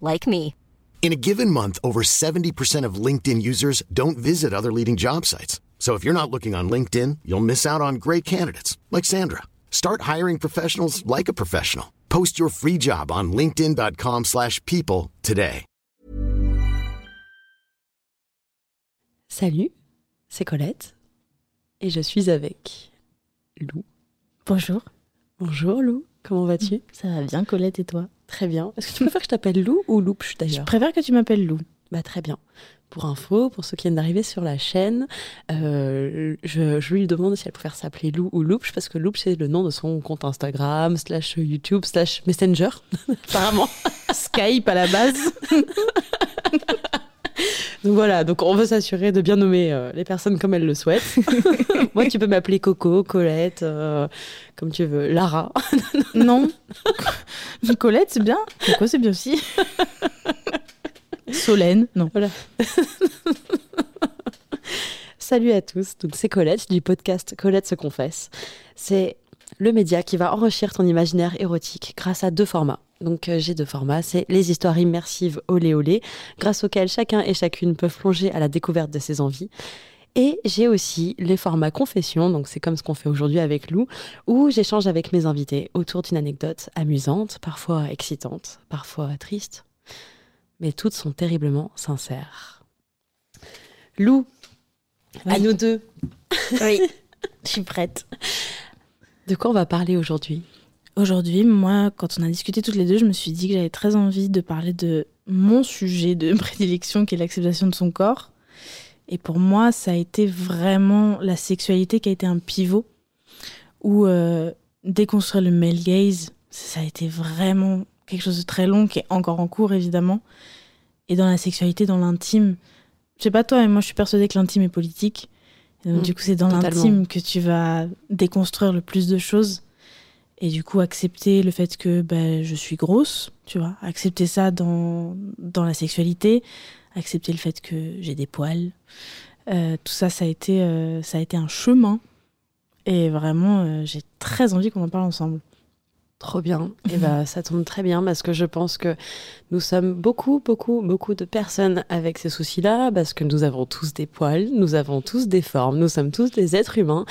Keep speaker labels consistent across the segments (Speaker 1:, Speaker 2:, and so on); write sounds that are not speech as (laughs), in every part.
Speaker 1: like me.
Speaker 2: In a given month, over 70% of LinkedIn users don't visit other leading job sites. So if you're not looking on LinkedIn, you'll miss out on great candidates like Sandra. Start hiring professionals like a professional. Post your free job on linkedin.com/people slash people today.
Speaker 3: Salut, c'est Colette. Et je suis avec Lou.
Speaker 4: Bonjour.
Speaker 3: Bonjour Lou, comment vas-tu
Speaker 4: Ça va bien, Colette et toi
Speaker 3: Très bien. Est-ce que tu préfères que je t'appelle Lou ou Loups
Speaker 4: Je
Speaker 3: d'ailleurs
Speaker 4: préfère que tu m'appelles Lou.
Speaker 3: Bah très bien. Pour info, pour ceux qui viennent d'arriver sur la chaîne, euh, je, je lui demande si elle préfère s'appeler Lou ou Loups, parce que Loups c'est le nom de son compte Instagram, slash YouTube, slash Messenger, (laughs) apparemment. (laughs)
Speaker 4: Skype à la base. (laughs)
Speaker 3: Donc voilà, donc on veut s'assurer de bien nommer euh, les personnes comme elles le souhaitent. (laughs) Moi, tu peux m'appeler Coco, Colette, euh, comme tu veux, Lara. (laughs)
Speaker 4: non. Colette, c'est bien. Coco, c'est bien aussi. Solène, non.
Speaker 3: Voilà. (laughs) Salut à tous, donc c'est Colette du podcast Colette se confesse. C'est le média qui va enrichir ton imaginaire érotique grâce à deux formats. Donc euh, j'ai deux formats, c'est les histoires immersives olé olé, grâce auxquelles chacun et chacune peuvent plonger à la découverte de ses envies. Et j'ai aussi les formats confession, donc c'est comme ce qu'on fait aujourd'hui avec Lou, où j'échange avec mes invités autour d'une anecdote amusante, parfois excitante, parfois triste, mais toutes sont terriblement sincères. Lou, à nous deux,
Speaker 4: Oui. (laughs) Je suis prête.
Speaker 3: de quoi on va parler aujourd'hui?
Speaker 4: Aujourd'hui, moi, quand on a discuté toutes les deux, je me suis dit que j'avais très envie de parler de mon sujet de (laughs) prédilection, qui est l'acceptation de son corps. Et pour moi, ça a été vraiment la sexualité qui a été un pivot, où euh, déconstruire le male gaze, ça a été vraiment quelque chose de très long, qui est encore en cours, évidemment. Et dans la sexualité, dans l'intime, je sais pas toi, mais moi, je suis persuadée que l'intime est politique. Et donc,
Speaker 3: Mm,
Speaker 4: du coup, c'est dans l'intime que tu vas déconstruire le plus de choses. Et du coup, accepter le fait que ben, je suis grosse, tu vois, accepter ça dans, dans la sexualité, accepter le fait que j'ai des poils. Euh, tout ça, ça a, été, euh, ça a été un chemin. Et vraiment, euh, j'ai très envie qu'on en parle ensemble.
Speaker 3: Trop bien. Et (laughs) bah, ça tombe très bien parce que je pense que nous sommes beaucoup, beaucoup, beaucoup de personnes avec ces soucis-là parce que nous avons tous des poils, nous avons tous des formes, nous sommes tous des êtres humains.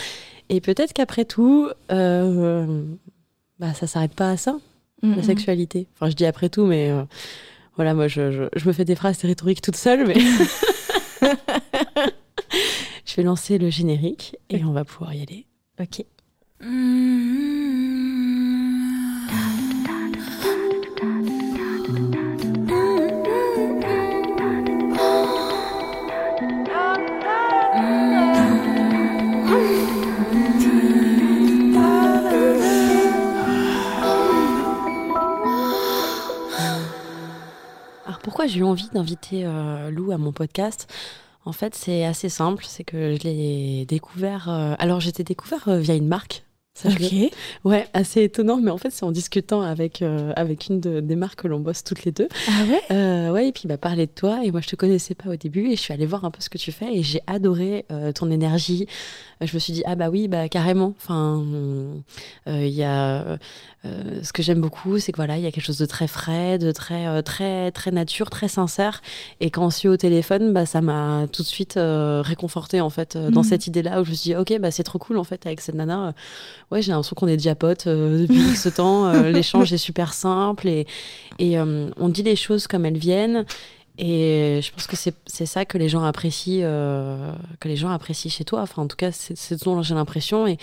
Speaker 3: Et peut-être qu'après tout, euh, bah, ça s'arrête pas à ça, la sexualité. Enfin, je dis après tout, mais euh, voilà, moi, je, je, je me fais des phrases rhétoriques toute seule, mais. (laughs) (laughs) je vais lancer le générique et on va pouvoir y aller.
Speaker 4: Ok.
Speaker 3: Alors j'ai eu envie d'inviter euh, Lou à mon podcast En fait, c'est assez simple, c'est que je l'ai découvert. euh, alors j'étais découvert euh, via une marque Ok. Ouais, assez étonnant, mais en fait, c'est en discutant avec, euh, avec une des marques que l'on bosse toutes les deux.
Speaker 4: Ah ouais?
Speaker 3: Euh, Ouais, et puis il m'a parlé de toi, et moi je te connaissais pas au début, et je suis allée voir un peu ce que tu fais, et j'ai adoré euh, ton énergie. Je me suis dit, ah bah oui, bah carrément. Enfin, il y a. ce que j'aime beaucoup, c'est que voilà, il y a quelque chose de très frais, de très, très, très nature, très sincère. Et quand on suit au téléphone, bah, ça m'a tout de suite réconforté en fait, dans mm. cette idée-là, où je me suis dit, ok, bah c'est trop cool en fait, avec cette nana ouais, j'ai l'impression qu'on est déjà potes euh, depuis ce temps. Euh, (laughs) l'échange est super simple et, et euh, on dit les choses comme elles viennent. Et je pense que c'est ça que les gens apprécient, que les gens apprécient chez toi. Enfin, en tout cas, c'est ce dont j'ai l'impression. Et,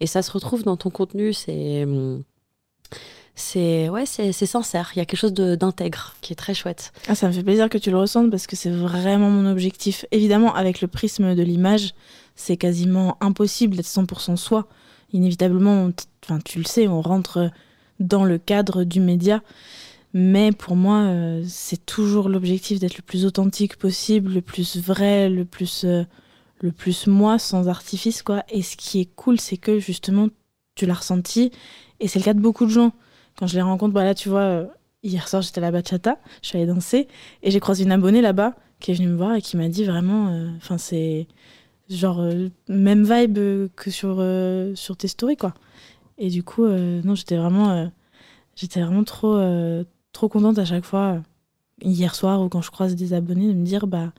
Speaker 3: et ça se retrouve dans ton contenu. C'est c'est ouais, c'est sincère. Il y a quelque chose d'intègre qui est très chouette.
Speaker 4: Ah, ça me fait plaisir que tu le ressentes parce que c'est vraiment mon objectif. Évidemment, avec le prisme de l'image, c'est quasiment impossible d'être 100% soi inévitablement, enfin, tu le sais, on rentre dans le cadre du média. Mais pour moi, euh, c'est toujours l'objectif d'être le plus authentique possible, le plus vrai, le plus, euh, le plus moi, sans artifice, quoi. Et ce qui est cool, c'est que justement, tu l'as ressenti, et c'est le cas de beaucoup de gens. Quand je les rencontre, bah là, tu vois, euh, hier soir, j'étais à la bachata, je suis allée danser, et j'ai croisé une abonnée là-bas qui est venue me voir et qui m'a dit vraiment, enfin, c'est genre euh, même vibe que sur euh, sur tes stories quoi. Et du coup euh, non j'étais vraiment j'étais vraiment trop trop contente à chaque fois hier soir ou quand je croise des abonnés de me dire bah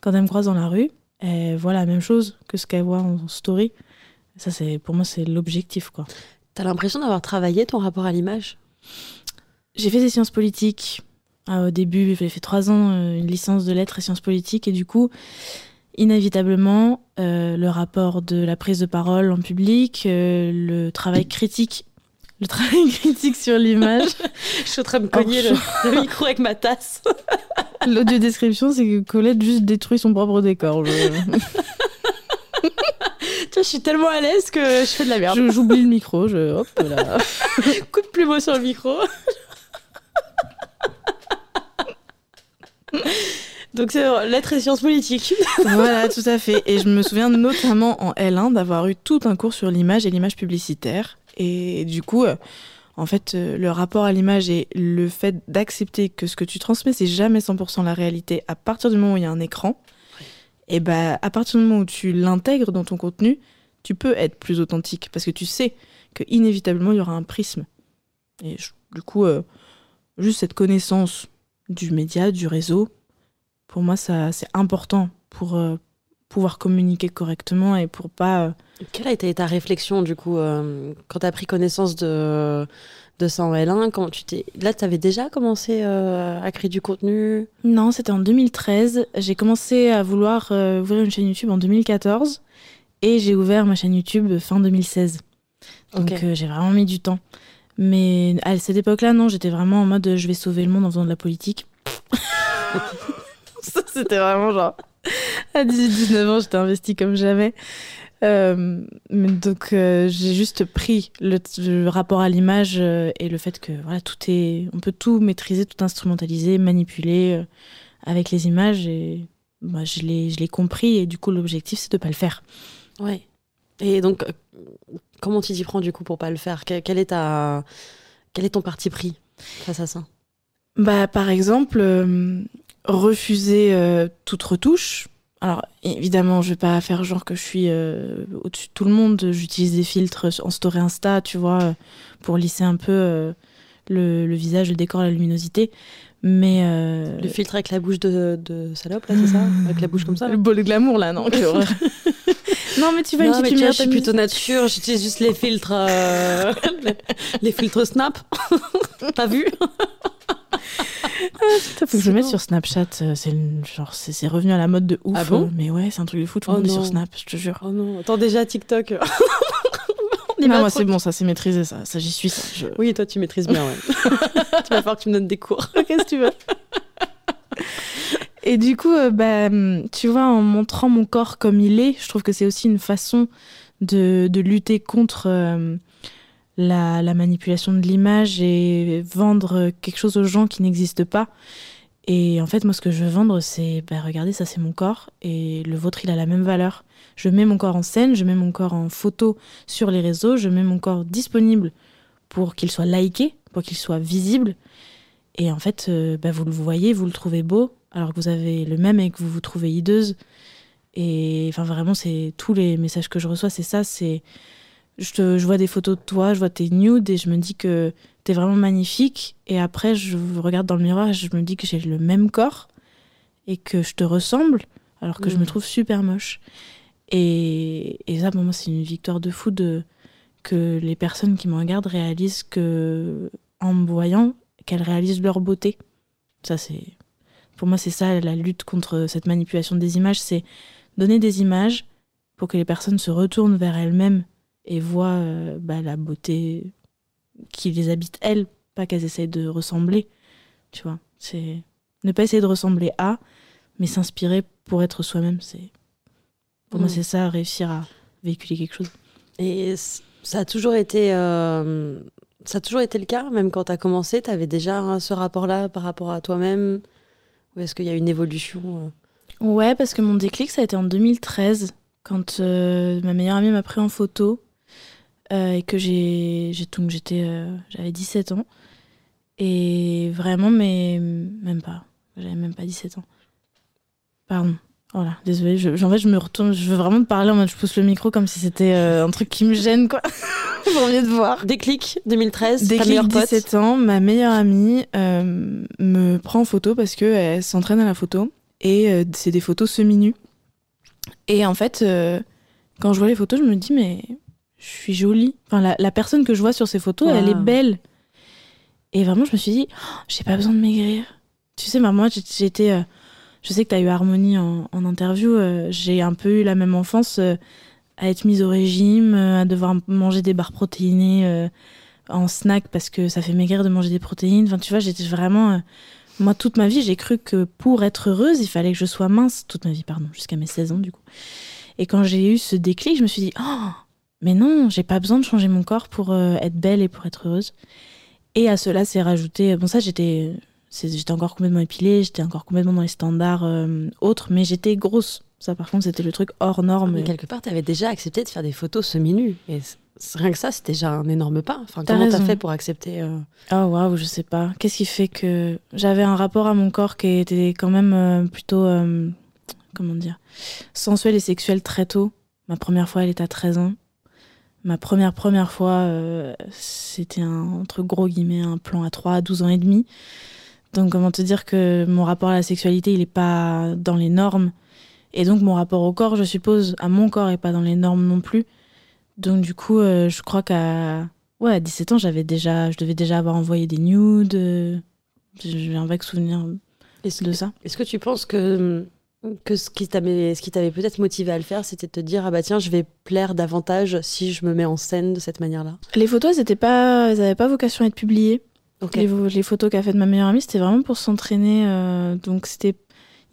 Speaker 4: quand elles me croisent dans la rue elles voient la même chose que ce qu'elles voient en story. Ça c'est pour moi c'est l'objectif quoi.
Speaker 3: T'as l'impression d'avoir travaillé ton rapport à l'image?
Speaker 4: J'ai fait des sciences politiques. Au début j'ai fait trois ans une licence de lettres et sciences politiques et du coup inévitablement euh, le rapport de la prise de parole en public, euh, le travail critique. Le (laughs) travail critique sur l'image. (laughs)
Speaker 3: je suis en train de me cogner le, micro avec ma tasse. (laughs)
Speaker 4: L'audio description, c'est que Colette juste détruit son propre décor. Je...
Speaker 3: je suis tellement à l'aise que je fais de la merde.
Speaker 4: J'oublie le micro, je hop là.
Speaker 3: Coup de plumeau sur le micro. Donc c'est euh, lettres et sciences politiques. (laughs)
Speaker 4: voilà, tout à fait. Et je me souviens notamment en L1 d'avoir eu tout un cours sur l'image et l'image publicitaire. Et du coup, euh, en fait, euh, le rapport à l'image et le fait d'accepter que ce que tu transmets, c'est jamais 100% la réalité à partir du moment où il y a un écran. Et bah, à partir du moment où tu l'intègres dans ton contenu, tu peux être plus authentique parce que tu sais que inévitablement il y aura un prisme. Et du coup, juste cette connaissance du média, du réseau, pour moi, ça, c'est important pour euh, pouvoir communiquer correctement et pour pas. Euh,
Speaker 3: Quelle a été ta réflexion, du coup, euh, quand tu as pris connaissance de, de ça en L1 quand tu t'es... Là, tu avais déjà commencé à créer du contenu?
Speaker 4: Non, c'était en 2013. J'ai commencé à vouloir ouvrir une chaîne YouTube en 2014 et j'ai ouvert ma chaîne YouTube fin 2016. Donc j'ai vraiment mis du temps. Mais à cette époque-là, non, j'étais vraiment en mode je vais sauver le monde en faisant de la politique. (laughs) (laughs) C'était vraiment genre. À 18-19 ans, j'étais investie comme jamais. Euh, donc euh, j'ai juste pris le, rapport à l'image euh, et le fait que voilà tout est on peut tout maîtriser tout instrumentaliser manipuler avec les images et bah, je l'ai je l'ai compris et du coup l'objectif c'est de pas le faire
Speaker 3: ouais et donc comment tu t'y prends du coup pour pas le faire? Quel, est ta quel est ton parti pris face à ça?
Speaker 4: Bah par exemple refuser euh, toute retouche. Alors évidemment, je vais pas faire genre que je suis euh, au-dessus de tout le monde. J'utilise des filtres en story Insta, tu vois, euh, pour lisser un peu le, visage, le décor, la luminosité. Mais
Speaker 3: le filtre avec la bouche de, de salope là, c'est ça? Avec la bouche comme ça
Speaker 4: Le beau le glamour là, non (laughs)
Speaker 3: Non, mais tu vas une petite Je suis plutôt nature, j'utilise juste les filtres, (laughs) les filtres Snap. (laughs) T'as vu?
Speaker 4: Ah, faut que je le mette sur Snapchat. Euh, c'est genre c'est revenu à la mode de ouf.
Speaker 3: Ah bon
Speaker 4: mais ouais, c'est un truc de fou. Tout le oh monde est sur Snap, je te jure.
Speaker 3: Oh non, attends déjà TikTok. (laughs)
Speaker 4: non, moi c'est bon, ça c'est maîtrisé, ça, ça j'y suis. Ça,
Speaker 3: Oui, toi tu maîtrises bien, ouais. (laughs) (laughs) tu vas falloir que tu me donnes des cours.
Speaker 4: Qu'est-ce que tu veux? Et du coup, euh, bah, tu vois, en montrant mon corps comme il est, je trouve que c'est aussi une façon de, de lutter contre euh, la, manipulation de l'image et vendre quelque chose aux gens qui n'existe pas. Et en fait, moi, ce que je veux vendre, c'est, bah, regardez, ça c'est mon corps, et le vôtre, il a la même valeur. Je mets mon corps en scène, je mets mon corps en photo sur les réseaux, je mets mon corps disponible pour qu'il soit liké, pour qu'il soit visible. Et en fait, euh, bah, vous le voyez, vous le trouvez beau, alors que vous avez le même et que vous vous trouvez hideuse. Et enfin, vraiment, c'est tous les messages que je reçois, c'est ça. C'est je, te, je vois des photos de toi, je vois tes nudes et je me dis que t'es vraiment magnifique. Et après, je regarde dans le miroir et je me dis que j'ai le même corps et que je te ressemble, alors que je me
Speaker 3: Mhm.
Speaker 4: trouve super moche. Et, et ça, pour moi, c'est une victoire de fou de, que les personnes qui me regardent réalisent que, en me voyant, qu'elles réalisent leur beauté. Ça, c'est. Pour moi, c'est ça la lutte contre cette manipulation des images c'est donner des images pour que les personnes se retournent vers elles-mêmes et voient euh, bah, la beauté qui les habite elles, pas qu'elles essayent de ressembler. Tu vois, c'est ne pas essayer de ressembler à, mais s'inspirer pour être soi-même. C'est pour moi,
Speaker 3: Mm.
Speaker 4: c'est ça, réussir à véhiculer quelque chose.
Speaker 3: Et ça a toujours été, euh, ça a toujours été le cas, même quand tu as commencé, tu avais déjà ce rapport-là par rapport à toi-même? Ou est-ce qu'il y a une évolution euh?
Speaker 4: Ouais, parce que mon déclic, ça a été en 2013, quand euh, ma meilleure amie m'a pris en photo et que j'ai, donc j'étais, euh, j'avais 17 ans. Et vraiment, mais même pas, j'avais même pas 17 ans. Pardon. Voilà, désolée, je, en fait, je me retourne, je veux vraiment te parler en mode je pousse le micro comme si c'était euh, un truc qui me gêne, quoi. (laughs) Pour mieux te voir.
Speaker 3: Déclic 2013, ta
Speaker 4: Déclic
Speaker 3: meilleure pote
Speaker 4: 17 ans, ma meilleure amie euh, me prend en photo parce qu'elle s'entraîne à la photo et euh, c'est des photos semi-nues. Et en fait, euh, quand je vois les photos, je me dis, mais je suis jolie. Enfin, la, la personne que je vois sur ces photos, elle est belle. Et vraiment, je me suis dit, Oh, j'ai pas besoin de maigrir. Tu sais, bah, moi, j'ai- j'étais. euh, je sais que tu as eu Harmonie en, en interview. euh, j'ai un peu eu la même enfance euh, à être mise au régime, euh, à devoir manger des barres protéinées en snack parce que ça fait maigrir de manger des protéines. Enfin, tu vois, j'étais vraiment. moi, toute ma vie, j'ai cru que pour être heureuse, il fallait que je sois mince. Toute ma vie, pardon, jusqu'à mes 16 ans, du coup. Et quand j'ai eu ce déclic, je me suis dit, oh, mais non, j'ai pas besoin de changer mon corps pour euh, être belle et pour être heureuse. Et à cela, c'est rajouté. Bon, ça, j'étais. J'étais encore complètement épilée, j'étais encore complètement dans les standards euh, autres, mais j'étais grosse. Ça, par contre, c'était le truc hors norme.
Speaker 3: Mais quelque part, tu avais déjà accepté de faire des photos semi-nues. Et rien que ça, c'était déjà un énorme pas. Enfin,
Speaker 4: T'as
Speaker 3: comment t'as fait pour accepter euh,
Speaker 4: Oh waouh, je sais pas. Qu'est-ce qui fait que j'avais un rapport à mon corps qui était quand même euh, plutôt, euh, comment dire, sensuel et sexuel très tôt. Ma première fois, elle était à 13 ans. Ma première première fois, euh, c'était un, entre gros guillemets, un plan à 3 à 12 ans et demi. Donc comment te dire que mon rapport à la sexualité, il est pas dans les normes. Et donc mon rapport au corps, je suppose, à mon corps est pas dans les normes non plus. Donc du coup, euh, je crois qu'à Ouais, à 17 ans, j'avais déjà, je devais déjà avoir envoyé des nudes. euh, J'ai un vague souvenir
Speaker 3: Est-ce
Speaker 4: de ça.
Speaker 3: est-ce que tu penses que, que ce qui t'avait ce qui t'avait peut-être motivé à le faire, c'était de te dire Ah bah tiens, je vais plaire davantage si je me mets en scène de cette manière-là
Speaker 4: Les photos, elles n'avaient pas, elles avaient pas vocation à être publiées. Les, photos qu'a faites ma meilleure amie, c'était vraiment pour s'entraîner. euh, donc c'était,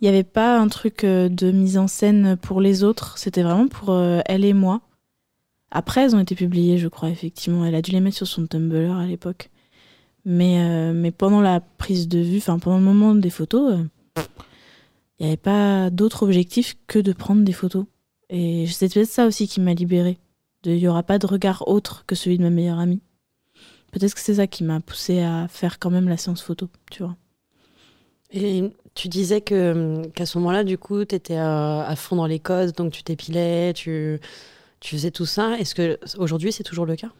Speaker 4: il n'y avait pas un truc euh, de mise en scène pour les autres. C'était vraiment pour euh, elle et moi. Après, elles ont été publiées, je crois, effectivement. Elle a dû les mettre sur son Tumblr à l'époque. Mais, mais pendant la prise de vue, enfin pendant le moment des photos, il n'y avait pas d'autre objectif que de prendre des photos. Et c'est peut-être ça aussi qui m'a libérée. Il n'y aura pas de regard autre que celui de ma meilleure amie. Peut-être que c'est ça qui m'a poussée à faire quand même la séance photo, tu vois.
Speaker 3: Et tu disais que qu'à ce moment-là, du coup, tu étais à, à fond dans les codes, donc tu t'épilais, tu, tu faisais tout ça. Est-ce que aujourd'hui, c'est toujours le cas?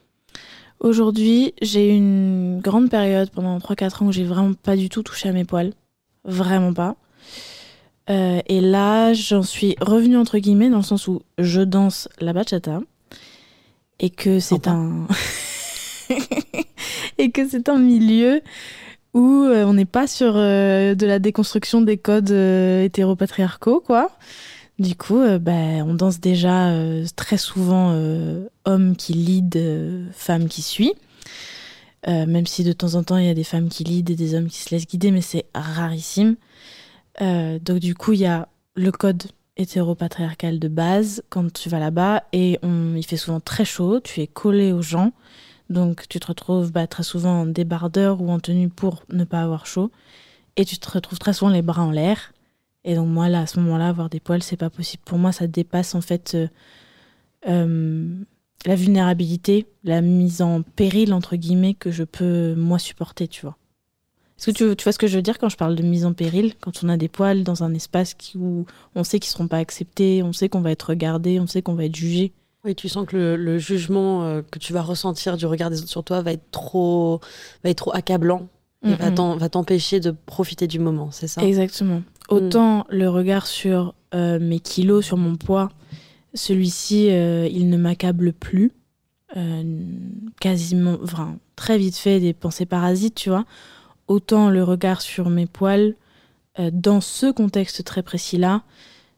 Speaker 4: Aujourd'hui, j'ai eu une grande période pendant 3-4 ans où j'ai vraiment pas du tout touché à mes poils. Vraiment pas. Euh, et là, j'en suis revenue entre guillemets dans le sens où je danse la bachata et que c'est un (laughs) et que c'est un milieu où euh, on n'est pas sur euh, de la déconstruction des codes euh, hétéropatriarcaux quoi. Du coup, euh, bah, on danse déjà très souvent homme qui lead, femme qui suit. Même si de temps en temps il y a des femmes qui lead et des hommes qui se laissent guider, mais c'est rarissime. Euh, donc du coup, il y a le code hétéropatriarcal de base quand tu vas là-bas et on, il fait souvent très chaud, tu es collé aux gens, donc tu te retrouves bah, très souvent en débardeur ou en tenue pour ne pas avoir chaud. et tu te retrouves très souvent les bras en l'air. Et donc moi là, à ce moment-là, avoir des poils, c'est pas possible. Pour moi, ça dépasse en fait euh, euh, la vulnérabilité, la mise en péril entre guillemets que je peux moi supporter, tu vois. Est-ce que tu, tu, vois ce que je veux dire quand je parle de mise en péril Quand on a des poils dans un espace qui, où on sait qu'ils seront pas acceptés, on sait qu'on va être regardé, on sait qu'on va être jugé?
Speaker 3: Oui, tu sens que le, le jugement euh, que tu vas ressentir du regard des autres sur toi va être trop, va être trop accablant et va t'empêcher de profiter du moment, c'est ça?
Speaker 4: Exactement. Autant mm. le regard sur euh, mes kilos, sur mon poids, celui-ci, euh, il ne m'accable plus. Quasiment, enfin, très vite fait, des pensées parasites, tu vois. Autant le regard sur mes poils, euh, dans ce contexte très précis-là,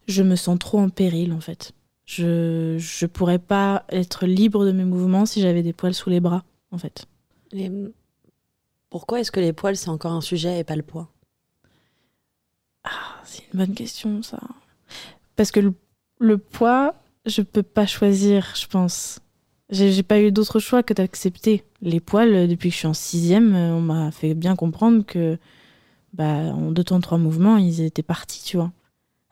Speaker 4: je me sens trop en péril, en fait. Je je pourrais pas être libre de mes mouvements si j'avais des poils sous les bras, en fait.
Speaker 3: Et pourquoi est-ce que les poils, c'est encore un sujet et pas le poids?
Speaker 4: Ah, C'est une bonne question, ça. Parce que le, le poids, je peux pas choisir, je pense. J'ai pas eu d'autre choix que d'accepter. Les poils, depuis que je suis en sixième, on m'a fait bien comprendre que, bah, en deux temps, trois mouvements, ils étaient partis, tu vois.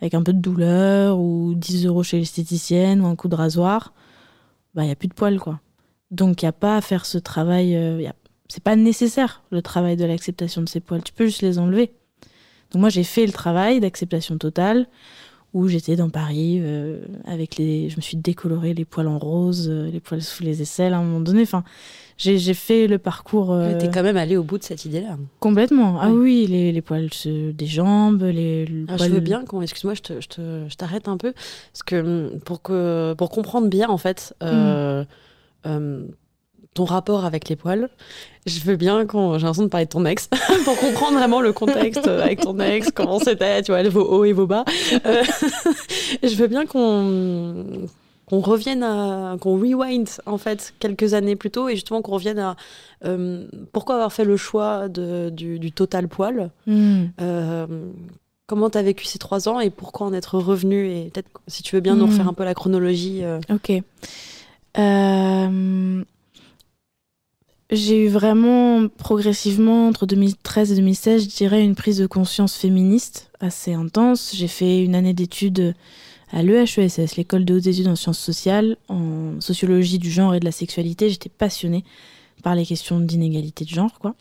Speaker 4: Avec un peu de douleur, ou 10 euros chez l'esthéticienne, ou un coup de rasoir, bah, il n'y a plus de poils, quoi. Donc, il n'y a pas à faire ce travail. Euh, a... C'est pas nécessaire, le travail de l'acceptation de ces poils. Tu peux juste les enlever. Donc, moi, j'ai fait le travail d'acceptation totale où j'étais dans Paris euh, avec les je me suis décoloré les poils en rose euh, les poils sous les aisselles à un moment donné. Enfin j'ai fait le parcours
Speaker 3: euh... t'es quand même allé au bout de cette idée là
Speaker 4: complètement. Ah oui les, les poils des jambes les
Speaker 3: ah, je veux bien qu'on excuse-moi je te, je t'arrête un peu. Parce que pour que pour comprendre bien en fait euh, mm ton rapport avec les poils. Je veux bien quand j'ai l'impression de parler de ton ex (laughs) pour comprendre vraiment le contexte avec ton ex, comment c'était, tu vois, vos hauts et vos bas. Euh, (laughs) je veux bien qu'on qu'on revienne à qu'on rewind en fait quelques années plus tôt et justement qu'on revienne à euh, pourquoi avoir fait le choix de, du, du total poil. Mm. Euh, comment tu as vécu ces trois ans et pourquoi en être revenu et peut-être si tu veux bien nous refaire un peu la chronologie. Euh...
Speaker 4: Ok. Euh j'ai eu vraiment progressivement, entre 2013 et 2016, je dirais, une prise de conscience féministe assez intense. J'ai fait une année d'études à l'EHESS, l'école de hautes études en sciences sociales, en sociologie du genre et de la sexualité. J'étais passionnée par les questions d'inégalité de genre, quoi.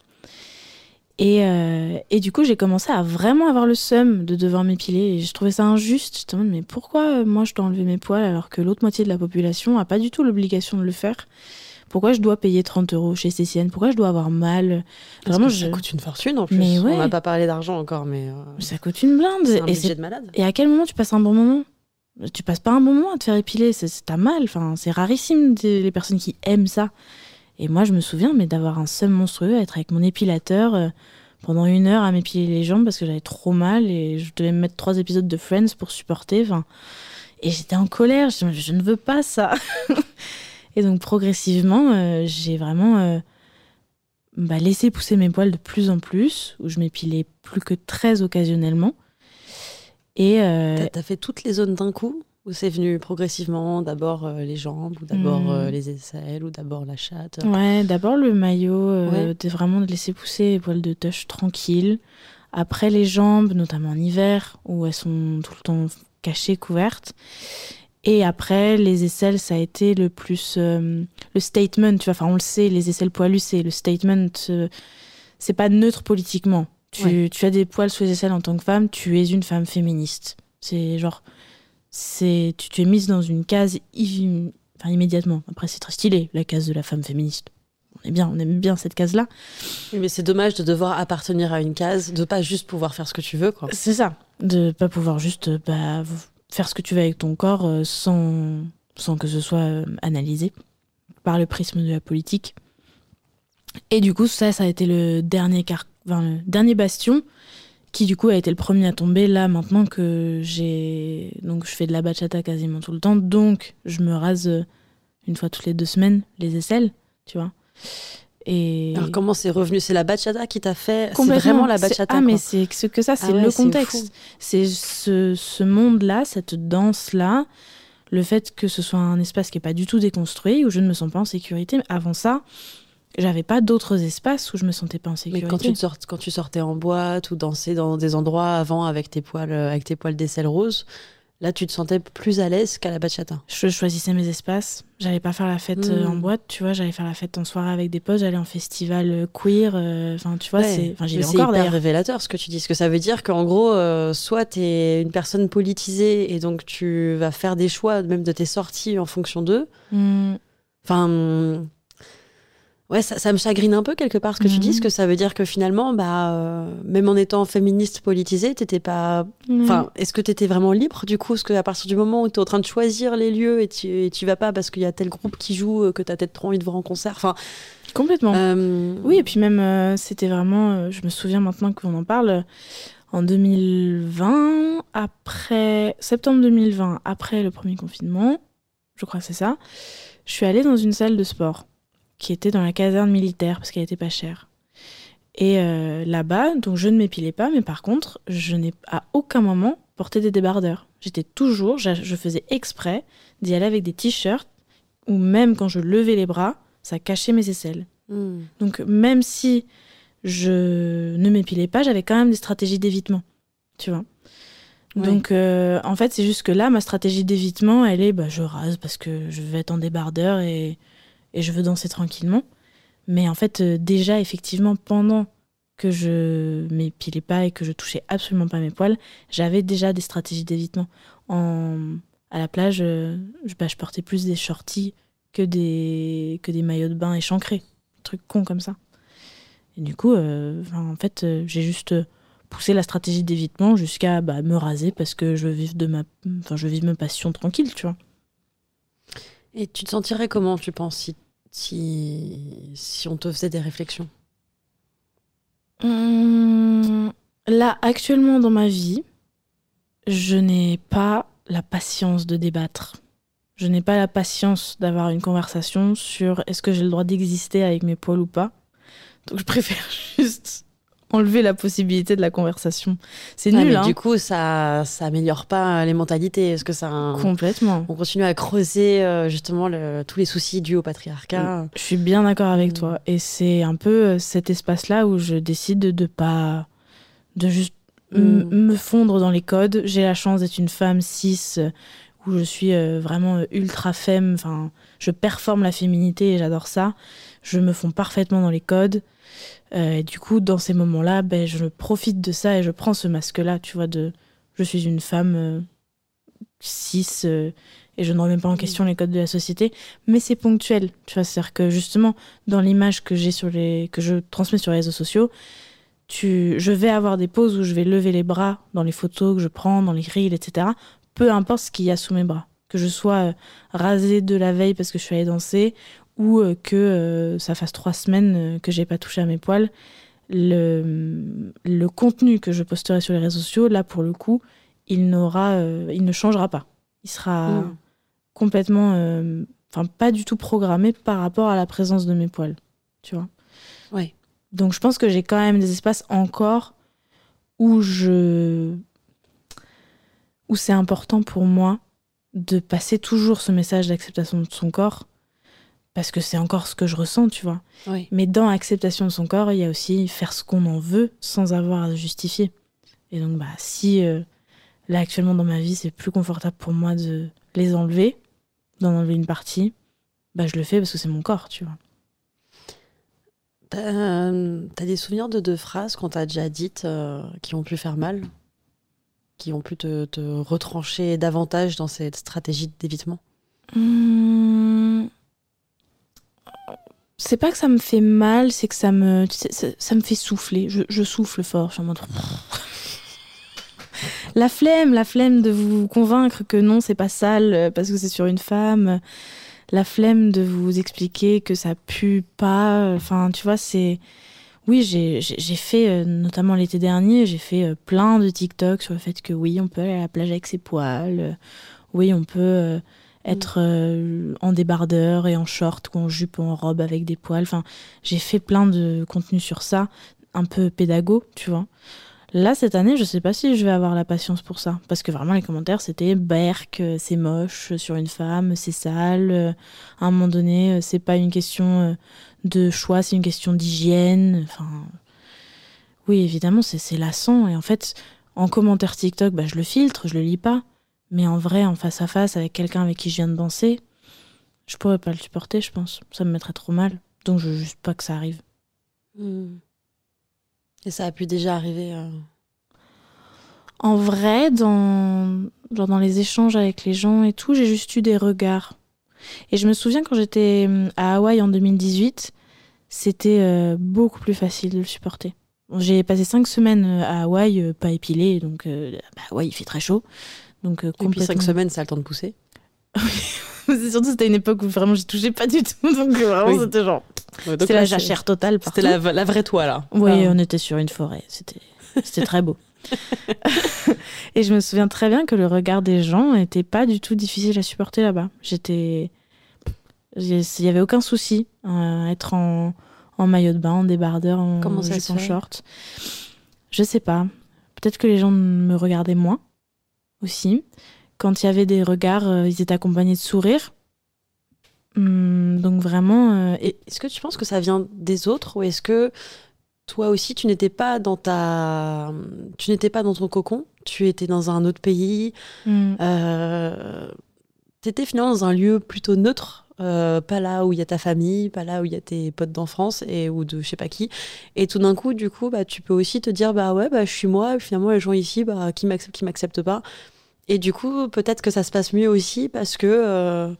Speaker 4: Et, euh, du coup, j'ai commencé à vraiment avoir le seum de devoir m'épiler. Et je trouvais ça injuste. Je me demandais, mais pourquoi euh, moi je dois enlever mes poils alors que l'autre moitié de la population n'a pas du tout l'obligation de le faire? Pourquoi je dois payer 30 euros chez Cécienne Pourquoi je dois avoir mal?
Speaker 3: Parce Vraiment, je... ça coûte une fortune en plus. Mais ouais. On n'a pas parlé d'argent encore, mais. Euh...
Speaker 4: Ça coûte une blinde.
Speaker 3: C'est un
Speaker 4: et
Speaker 3: budget de malade.
Speaker 4: Et à quel moment tu passes un bon moment? Tu passes pas un bon moment à te faire épiler. T'as mal. Enfin, c'est rarissime les personnes qui aiment ça. Et moi, je me souviens, mais d'avoir un seum monstrueux, à être avec mon épilateur. Euh, pendant une heure à m'épiler les jambes parce que j'avais trop mal et je devais me mettre trois épisodes de Friends pour supporter. Enfin, et j'étais en colère. Je, je ne veux pas ça. (laughs) Et donc progressivement, euh, j'ai vraiment euh, bah, laissé pousser mes poils de plus en plus, où je m'épilais plus que très occasionnellement. Et
Speaker 3: euh... t'as as fait toutes les zones d'un coup ou c'est venu progressivement D'abord les jambes, ou d'abord mmh. les aisselles, ou d'abord la chatte?
Speaker 4: Ouais, d'abord le maillot, ouais. de vraiment de laisser pousser les poils de touche tranquilles. Après les jambes, notamment en hiver, où elles sont tout le temps cachées, couvertes. Et après, les aisselles, ça a été le plus. Euh, le statement, tu vois, enfin, on le sait, les aisselles poilues, c'est le statement. Euh, c'est pas neutre politiquement. Tu, ouais. tu, as des poils sous les aisselles en tant que femme, tu es une femme féministe. C'est genre. c'est tu, tu, es mise dans une case enfin, immédiatement. Après, c'est très stylé, la case de la femme féministe. On est bien, on aime bien cette case-là.
Speaker 3: Oui, mais c'est dommage de devoir appartenir à une case, de pas juste pouvoir faire ce que tu veux, quoi.
Speaker 4: C'est ça. De pas pouvoir juste. Bah, faire ce que tu veux avec ton corps euh, sans, sans que ce soit euh, analysé par le prisme de la politique. Et du coup, ça, ça a été le dernier, car... le dernier bastion qui du coup a été le premier à tomber là maintenant que j'ai donc je fais de la bachata quasiment tout le temps donc je me rase euh, une fois toutes les deux semaines les aisselles tu vois et
Speaker 3: Alors comment c'est revenu? C'est la bachata qui t'a fait C'est vraiment la bachata
Speaker 4: Ah, mais c'est ce que ça, c'est ah ouais, le contexte. C'est ce, ce monde-là, cette danse-là, le fait que ce soit un espace qui n'est pas du tout déconstruit, où je ne me sens pas en sécurité. Mais avant ça, j'avais pas d'autres espaces où je me sentais pas en sécurité.
Speaker 3: Mais quand tu, te sort, quand tu sortais en boîte ou dansais dans des endroits avant avec tes poils, euh, avec tes poils d'aisselle rose, là tu te sentais plus à l'aise qu'à la bachata.
Speaker 4: Je choisissais mes espaces. J'allais pas faire la fête euh, en
Speaker 3: Mm.
Speaker 4: boîte, tu vois. J'allais faire la fête en soirée avec des potes. J'allais en festival euh, queer. euh, Enfin, tu vois,
Speaker 3: Ouais.
Speaker 4: c'est. Enfin, j'y
Speaker 3: Mais
Speaker 4: vais
Speaker 3: c'est
Speaker 4: encore d'ailleurs.
Speaker 3: révélateur ce que tu dis. Ce que ça veut dire qu'en gros, euh, soit tu es une personne politisée et donc tu vas faire des choix, même de tes sorties en fonction d'eux.
Speaker 4: Mm.
Speaker 3: Enfin, ouais, ça, ça me chagrine un peu quelque part ce que tu
Speaker 4: Mhm.
Speaker 3: dis, parce que ça veut dire que finalement, bah, euh, même en étant féministe politisée, t'étais pas. Enfin, est-ce que t'étais vraiment libre du coup? Parce qu'à partir du moment où t'es en train de choisir les lieux et tu, et tu vas pas parce qu'il y a tel groupe qui joue euh, que t'as peut-être trop envie de voir en concert. Enfin,
Speaker 4: Complètement.
Speaker 3: euh,
Speaker 4: Oui, et puis même, euh, c'était vraiment, je me souviens maintenant qu'on en parle, en 2020, après septembre 2020, après le premier confinement, je crois que c'est ça, je suis allée dans une salle de sport qui était dans la caserne militaire parce qu'elle était pas chère. Et euh, là-bas, donc je ne m'épilais pas, mais par contre, je n'ai à aucun moment porté des débardeurs. J'étais toujours, je faisais exprès d'y aller avec des t-shirts, ou même quand je levais les bras, ça cachait mes aisselles.
Speaker 3: hmm.
Speaker 4: Donc même si je ne m'épilais pas, j'avais quand même des stratégies d'évitement, tu vois.
Speaker 3: Ouais.
Speaker 4: Donc euh, en fait, c'est juste que là, ma stratégie d'évitement, elle est, bah, je rase parce que je vais être en débardeur et, et je veux danser tranquillement. Mais en fait, euh, déjà, effectivement, pendant que je m'épilais pas et que je touchais absolument pas mes poils, j'avais déjà des stratégies d'évitement. En... À la plage, euh, je, bah, je portais plus des shorties que des, que des maillots de bain échancrés. Truc con comme ça. Et du coup, euh, en fait, j'ai juste poussé la stratégie d'évitement jusqu'à bah, me raser parce que je vivre de ma, enfin, je vivre ma passion tranquille, tu vois.
Speaker 3: Et tu te sentirais comment, tu penses, si, si, si on te faisait des réflexions
Speaker 4: Hum, là, actuellement dans ma vie, je n'ai pas la patience de débattre. Je n'ai pas la patience d'avoir une conversation sur est-ce que j'ai le droit d'exister avec mes poils ou pas. Donc je préfère (laughs) juste enlever la possibilité de la conversation. C'est nul,
Speaker 3: mais
Speaker 4: hein
Speaker 3: Du coup, ça, ça améliore pas les mentalités. Est-ce que ça. un-
Speaker 4: Complètement.
Speaker 3: On continue à creuser euh, justement le- tous les soucis dus au patriarcat.
Speaker 4: Je suis bien d'accord avec
Speaker 3: Mm.
Speaker 4: toi. Et c'est un peu euh, cet espace-là où je décide de, pas. de juste
Speaker 3: Mm.
Speaker 4: me fondre dans les codes. J'ai la chance d'être une femme cis euh, où je suis euh, vraiment euh, ultra femme. Enfin, je performe la féminité et j'adore ça. Je me fonds parfaitement dans les codes. Euh, et du coup, dans ces moments-là, ben, je profite de ça et je prends ce masque-là, tu vois, de je suis une femme euh, cis euh, et je ne remets pas en question les codes de la société, mais c'est ponctuel, tu vois, c'est-à-dire que justement, dans l'image que j'ai sur les que je transmets sur les réseaux sociaux, tu, je vais avoir des pauses où je vais lever les bras dans les photos que je prends, dans les reels, etc. Peu importe ce qu'il y a sous mes bras. Que je sois euh, rasée de la veille parce que je suis allée danser ou euh, que euh, ça fasse trois semaines euh, que j'ai pas touché à mes poils. Le, le contenu que je posterai sur les réseaux sociaux, là pour le coup, il, n'aura, il ne changera pas. Il sera
Speaker 3: Mm.
Speaker 4: complètement, enfin pas du tout programmé par rapport à la présence de mes poils, tu vois.
Speaker 3: Ouais.
Speaker 4: Donc je pense que j'ai quand même des espaces encore où je où c'est important pour moi de passer toujours ce message d'acceptation de son corps parce que c'est encore ce que je ressens, tu vois.
Speaker 3: Oui.
Speaker 4: Mais dans acceptation de son corps, il y a aussi faire ce qu'on en veut sans avoir à justifier. Et donc bah si euh, là actuellement dans ma vie, c'est plus confortable pour moi de les enlever, d'en enlever une partie, bah je le fais parce que c'est mon corps, tu vois.
Speaker 3: T'as t'as des souvenirs de deux phrases qu'on t'a déjà dites euh, qui ont pu faire mal? Qui ont pu te, te retrancher davantage dans cette stratégie d'évitement?
Speaker 4: Hum, C'est pas que ça me fait mal, c'est que ça me, ça, me fait souffler. Je, je souffle fort. Je suis en mode. la flemme, la flemme de vous convaincre que non, c'est pas sale euh, parce que c'est sur une femme. La flemme de vous expliquer que ça pue pas. Enfin, tu vois, c'est. Oui, j'ai fait, euh, notamment l'été dernier, j'ai fait euh, plein de TikTok sur le fait que oui, on peut aller à la plage avec ses poils. oui, on peut être euh, en débardeur et en short ou en jupe ou en robe avec des poils. Enfin, j'ai fait plein de contenus sur ça, un peu pédago, tu vois. Là, cette année, je sais pas si je vais avoir la patience pour ça. Parce que vraiment, les commentaires, c'était Berk, euh, c'est moche sur une femme, c'est sale. euh, À un moment donné, euh, c'est pas une question euh, de choix, c'est une question d'hygiène. Enfin, oui, évidemment, c'est lassant. Et en fait, en commentaire TikTok, bah, je le filtre, je le lis pas. Mais en vrai, en face à face, avec quelqu'un avec qui je viens de danser, je pourrais pas le supporter, je pense. Ça me mettrait trop mal. Donc, je veux juste pas que ça arrive.
Speaker 3: Hmm. Et ça a pu déjà arriver. euh,
Speaker 4: En vrai, dans, genre dans les échanges avec les gens et tout, j'ai juste eu des regards. Et je me souviens quand j'étais hum, à Hawaï en 2018, c'était euh, beaucoup plus facile de le supporter. J'ai passé cinq semaines euh, à Hawaï, pas épilé, donc euh, bah, Hawaï il fait très chaud. Donc, euh,
Speaker 3: Et puis
Speaker 4: complètement...
Speaker 3: cinq semaines, ça a le temps de pousser. (laughs)
Speaker 4: C'est surtout c'était une époque où vraiment j'y touchais pas du tout, (laughs) donc euh, vraiment
Speaker 3: Oui.
Speaker 4: c'était genre
Speaker 3: Ouais,
Speaker 4: c'était la jachère totale.
Speaker 3: C'était la, la vraie toi, là.
Speaker 4: Oui,
Speaker 3: Ah.
Speaker 4: on était sur une forêt. C'était, c'était très beau. (laughs) et je me souviens très bien que le regard des gens n'était pas du tout difficile à supporter là-bas. J'étais, il y avait aucun souci à être en, en maillot de bain, en débardeur, en
Speaker 3: Comment ça
Speaker 4: en short. Je sais pas. Peut-être que les gens me regardaient moins aussi. Quand il y avait des regards, euh, ils étaient accompagnés de sourires. Hum, donc vraiment, euh,
Speaker 3: Est-ce que tu penses que ça vient des autres ou est-ce que toi aussi tu n'étais pas dans ta tu n'étais pas dans ton cocon? Tu étais dans un autre pays
Speaker 4: hum,
Speaker 3: euh... t'étais finalement dans un lieu plutôt neutre euh, pas là où il y a ta famille pas là où il y a tes potes d'enfance et ou de je sais pas qui et tout d'un coup du coup bah tu peux aussi te dire bah ouais bah je suis moi et finalement les gens ici bah qui m'acceptent qui m'acceptent pas et du coup peut-être que ça se passe mieux aussi parce que euh,